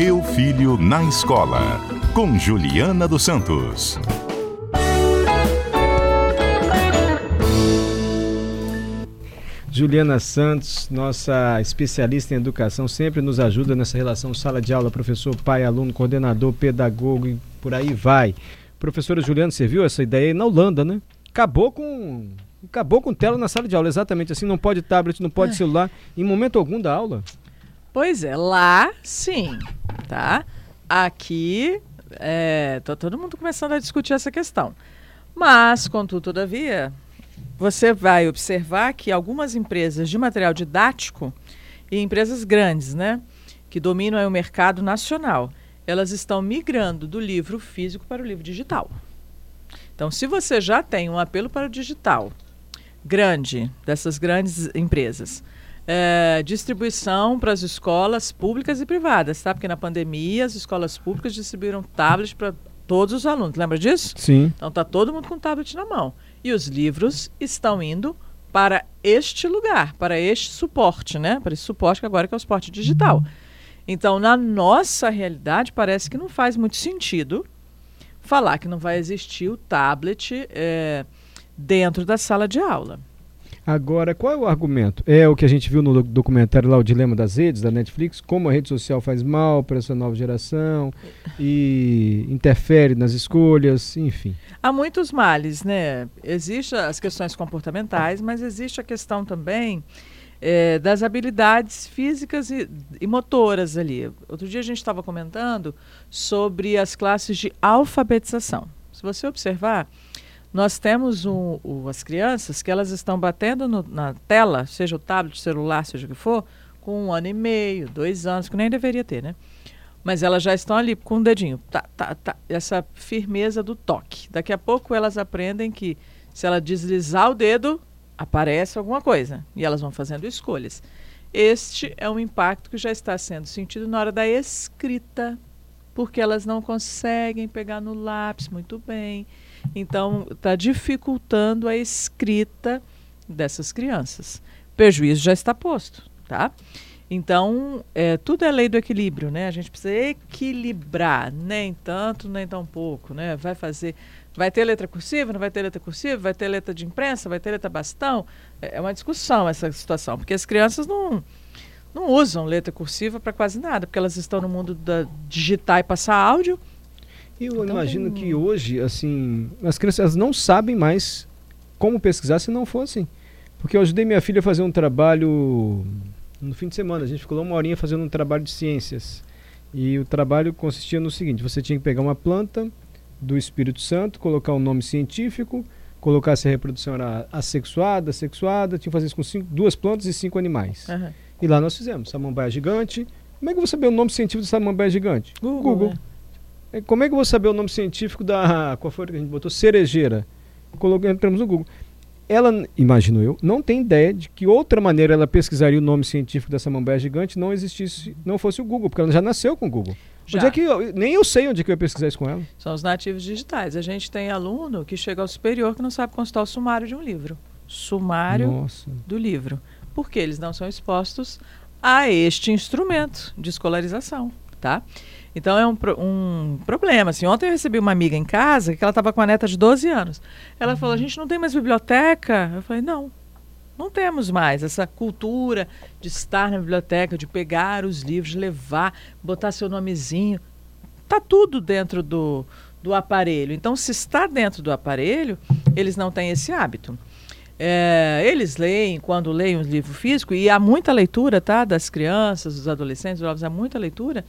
Meu Filho na Escola, com Juliana dos Santos. Juliana Santos, nossa especialista em educação, sempre nos ajuda nessa relação sala de aula, professor, pai, aluno, coordenador, pedagogo e por aí vai. Professora Juliana, você viu essa ideia aí na Holanda, né? Acabou com acabou com tela na sala de aula, exatamente assim, não pode tablet, não pode é. celular, em momento algum da aula. Pois é, lá sim, tá? Aqui, é, tá todo mundo começando a discutir essa questão. Mas, contudo, todavia, você vai observar que algumas empresas de material didático e empresas grandes, né, que dominam o mercado nacional, elas estão migrando do livro físico para o livro digital. Então, se você já tem um apelo para o digital grande, dessas grandes empresas, é, distribuição para as escolas públicas e privadas, tá? Porque na pandemia as escolas públicas distribuíram tablets para todos os alunos. Lembra disso? Sim. Então tá todo mundo com tablet na mão. E os livros estão indo para este lugar, para este suporte, né? Para esse suporte que agora que é o suporte digital. Então, na nossa realidade, parece que não faz muito sentido falar que não vai existir o tablet é, dentro da sala de aula. Agora, qual é o argumento? É o que a gente viu no documentário lá, O Dilema das Redes, da Netflix, como a rede social faz mal para essa nova geração e interfere nas escolhas, enfim. Há muitos males, né? Existem as questões comportamentais, mas existe a questão também é, das habilidades físicas e, e, motoras ali. Outro dia a gente estava comentando sobre as classes de alfabetização. Se você observar, nós temos um, as crianças que elas estão batendo no, na tela, seja o tablet, celular, seja o que for, com um ano e meio, dois anos, que nem deveria ter, né? Mas elas já estão ali com o dedinho, tá, tá, tá, essa firmeza do toque. Daqui a pouco elas aprendem que se ela deslizar o dedo, aparece alguma coisa. E elas vão fazendo escolhas. Este é um impacto que já está sendo sentido na hora da escrita, porque elas não conseguem pegar no lápis muito bem então, está dificultando a escrita dessas crianças. Prejuízo já está posto, tá? Então, é, tudo é lei do equilíbrio, né? A gente precisa equilibrar, nem tanto, nem tão pouco, né? Vai fazer, vai ter letra cursiva, não vai ter letra cursiva, vai ter letra de imprensa, vai ter letra bastão. É, é uma discussão essa situação, porque as crianças não, não usam letra cursiva para quase nada, porque elas estão no mundo da digitar e passar áudio, eu então, imagino tem... que hoje, assim, as crianças não sabem mais como pesquisar se não for assim. Porque eu ajudei minha filha a fazer um trabalho no fim de semana. A gente ficou lá uma horinha fazendo um trabalho de ciências. E o trabalho consistia no seguinte: você tinha que pegar uma planta do Espírito Santo, colocar o um nome científico, colocar se a reprodução era assexuada, sexuada, tinha que fazer isso com cinco, duas plantas e cinco animais. Uhum. E lá nós fizemos. Samambaia gigante. Como é que eu vou saber o nome científico de samambaia gigante? Google. Google. Né? Como é que eu vou saber o nome científico da. Qual foi que a gente botou? Cerejeira. Colocamos entramos no Google. Ela, imagino eu, não tem ideia de que outra maneira ela pesquisaria o nome científico dessa samambaia gigante não existisse, não fosse o Google, porque ela já nasceu com o Google. Já. Onde é que eu, nem eu sei onde é que eu ia pesquisar isso com ela. São os nativos digitais. A gente tem aluno que chega ao superior que não sabe consultar o sumário de um livro. Sumário Nossa. do livro. Porque eles não são expostos a este instrumento de escolarização, tá? Então é um, um problema. Assim, ontem eu recebi uma amiga em casa que ela estava com a neta de 12 anos. Ela falou: a gente não tem mais biblioteca? Eu falei: não, não temos mais essa cultura de estar na biblioteca, de pegar os livros, levar, botar seu nomezinho. Está tudo dentro do, do aparelho. Então, se está dentro do aparelho, eles não têm esse hábito. É, eles leem, quando leem um livro físico, e há muita leitura tá, das crianças, dos adolescentes, dos jovens, há muita leitura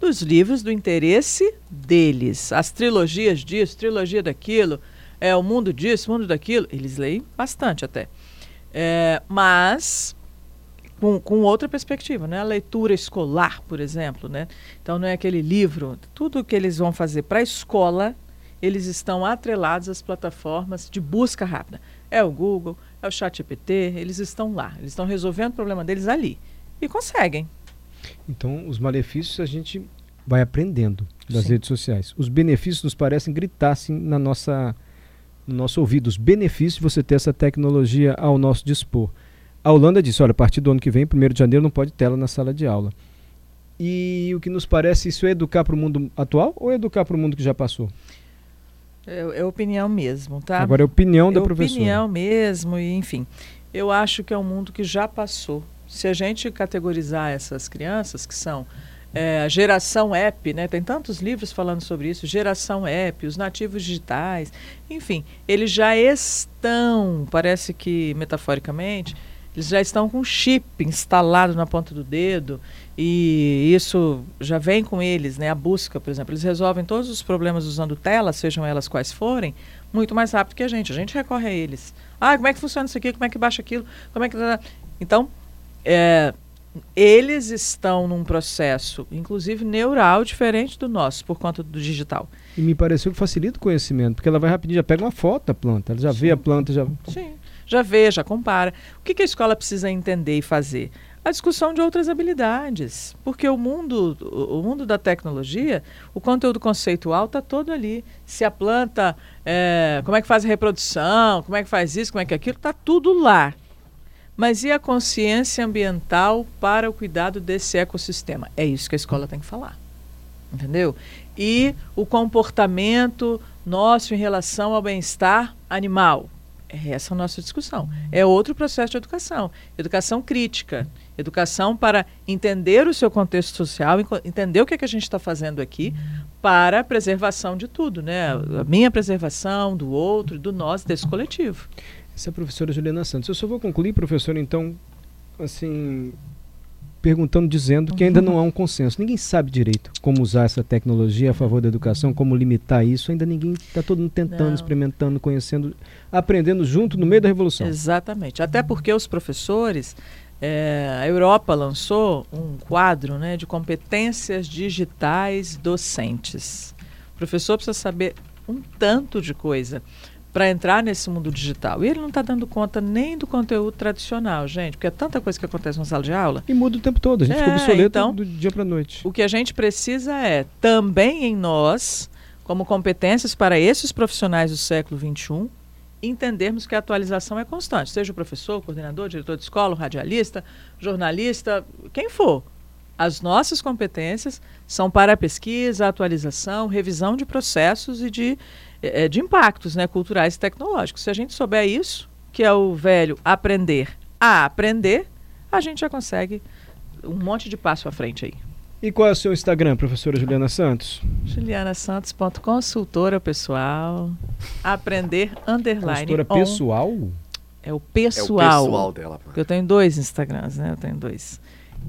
dos livros do interesse deles. As trilogias disso, trilogia daquilo, é o mundo disso, o mundo daquilo. Eles leem bastante até. É, mas com, com, outra perspectiva, né? A leitura escolar, por exemplo, né? Então não é aquele livro, tudo que eles vão fazer para a escola, eles estão atrelados às plataformas de busca rápida. É o Google, é o ChatGPT, eles estão lá, eles estão resolvendo o problema deles ali e conseguem. Então, os malefícios a gente vai aprendendo das Sim. redes sociais. Os benefícios nos parecem gritar assim na nossa no nosso ouvido. Os benefícios de você ter essa tecnologia ao nosso dispor. A Holanda disse, olha, a partir do ano que vem, 1 de janeiro, não pode tela na sala de aula. E o que nos parece, isso é educar para o mundo atual ou é educar para o mundo que já passou? É, é, opinião mesmo, tá? Agora é opinião é da professora. opinião mesmo, e enfim. Eu acho que é um mundo que já passou. Se a gente categorizar essas crianças, que são é, a geração app, né? Tem tantos livros falando sobre isso, geração app, os nativos digitais, enfim, eles já estão, parece que metaforicamente, eles já estão com chip instalado na ponta do dedo e isso já vem com eles, né? A busca, por exemplo, eles resolvem todos os problemas usando telas, sejam elas quais forem, muito mais rápido que a gente. A gente recorre a eles. Ah, como é que funciona isso aqui? Como é que baixa aquilo? Como é que então é, eles estão num processo, inclusive neural, diferente do nosso por conta do digital. E me pareceu que facilita o conhecimento, porque ela vai rapidinho, já pega uma foto da planta, ela já Sim. vê a planta, já. Sim já vê, já compara. O que, que a escola precisa entender e fazer? a discussão de outras habilidades, porque o mundo, o mundo da tecnologia, o conteúdo conceitual está todo ali. Se a planta, é, como é que faz a reprodução, como é que faz isso, como é que aquilo, está tudo lá. Mas e a consciência ambiental para o cuidado desse ecossistema? É isso que a escola tem que falar, entendeu? E o comportamento nosso em relação ao bem-estar animal, é essa a nossa discussão. É outro processo de educação. Educação crítica. Educação para entender o seu contexto social, entender o que, é que a gente está fazendo aqui para a preservação de tudo, né? A minha preservação, do outro, do nós, desse coletivo. Essa é a professora Juliana Santos. Eu só vou concluir, professor, então, assim, perguntando, dizendo que ainda não há um consenso. Ninguém sabe direito como usar essa tecnologia a favor da educação, como limitar isso. Ainda ninguém está todo mundo tentando, não. experimentando, conhecendo, aprendendo junto no meio da revolução. Exatamente. Até porque os professores, é, a Europa lançou um quadro né, de competências digitais docentes. O professor precisa saber um tanto de coisa para entrar nesse mundo digital. E ele não está dando conta nem do conteúdo tradicional, gente, porque é tanta coisa que acontece na sala de aula. E muda o tempo todo, a gente é, fica obsoleto então, do dia para noite. O que a gente precisa é, também em nós, como competências para esses profissionais do século XXI, entendermos que a atualização é constante, seja o professor, o coordenador, o diretor de escola, o radialista, jornalista, quem for. As nossas competências são para a pesquisa, atualização, revisão de processos e de é, de impactos né, culturais e tecnológicos. Se a gente souber isso, que é o velho aprender a aprender, a gente já consegue um monte de passo à frente aí. E qual é o seu Instagram, professora Juliana Santos? julianasantos.consultora pessoal. Aprender underline. Consultora on. pessoal? É o pessoal. É o pessoal dela. Porque eu tenho dois Instagrams, né? Eu tenho dois.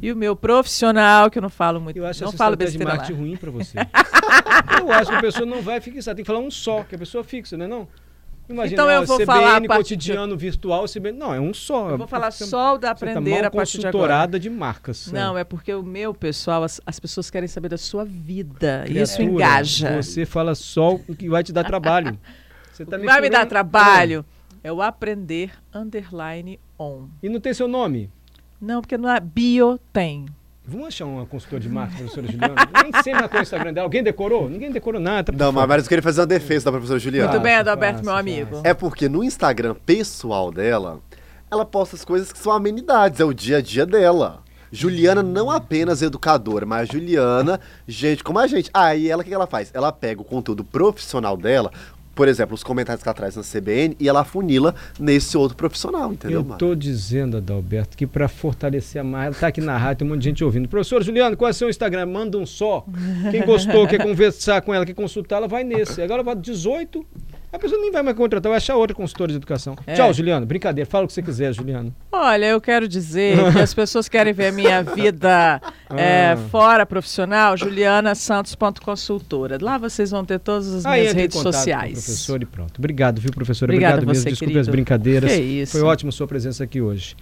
E o meu profissional, que eu não falo muito. Eu acho não essa falo de marketing ruim para você. eu acho que a pessoa não vai fixar, tem que falar um só, que a pessoa fixa, não é não? Imagina, então eu vou CBN, falar a cotidiano, de... virtual, CBN, não, é um só. Eu vou falar você, só o da aprender tá a partir de agora. de marcas. Não, é. é porque o meu pessoal, as, as, pessoas querem saber da sua vida. Criatura, isso engaja. Você fala só o que vai te dar trabalho. Você tá vai me dar trabalho. É o aprender underline on. E não tem seu nome? Não, porque não é bio tem. Vamos achar uma consultora de marketing, professora Juliana? Nem sei na o Instagram dela. Alguém decorou? Ninguém decorou nada. Tá não, mas, eu queria fazer uma defesa da professora Juliana. Muito bem, Adalberto, meu amigo. É porque no Instagram pessoal dela, ela posta as coisas que são amenidades, é o dia a dia dela. Juliana não apenas educadora, mas Juliana, gente como a gente. Aí ah, ela o que ela faz? Ela pega o conteúdo profissional dela, por exemplo, os comentários que ela traz na CBN e ela funila nesse outro profissional, entendeu? Eu estou dizendo, Adalberto, que para fortalecer a marca, ela está aqui na rádio, tem um monte de gente ouvindo. Professor Juliano, qual é o seu Instagram? Manda um só. Quem gostou, quer conversar com ela, quer consultar, ela vai nesse. Agora vai 18 a pessoa nem vai mais contratar, vai achar outra consultora de educação. É. Tchau, Juliano. Brincadeira, fala o que você quiser, Juliano. Olha, eu quero dizer que as pessoas querem ver a minha vida é, ah. fora profissional, julianasantos.consultora. Lá vocês vão ter todas as Aí, minhas redes sociais. professor e pronto. Obrigado, viu, professora? Obrigada Obrigado mesmo. Desculpe querido. as brincadeiras. Que isso. Foi ótimo sua presença aqui hoje.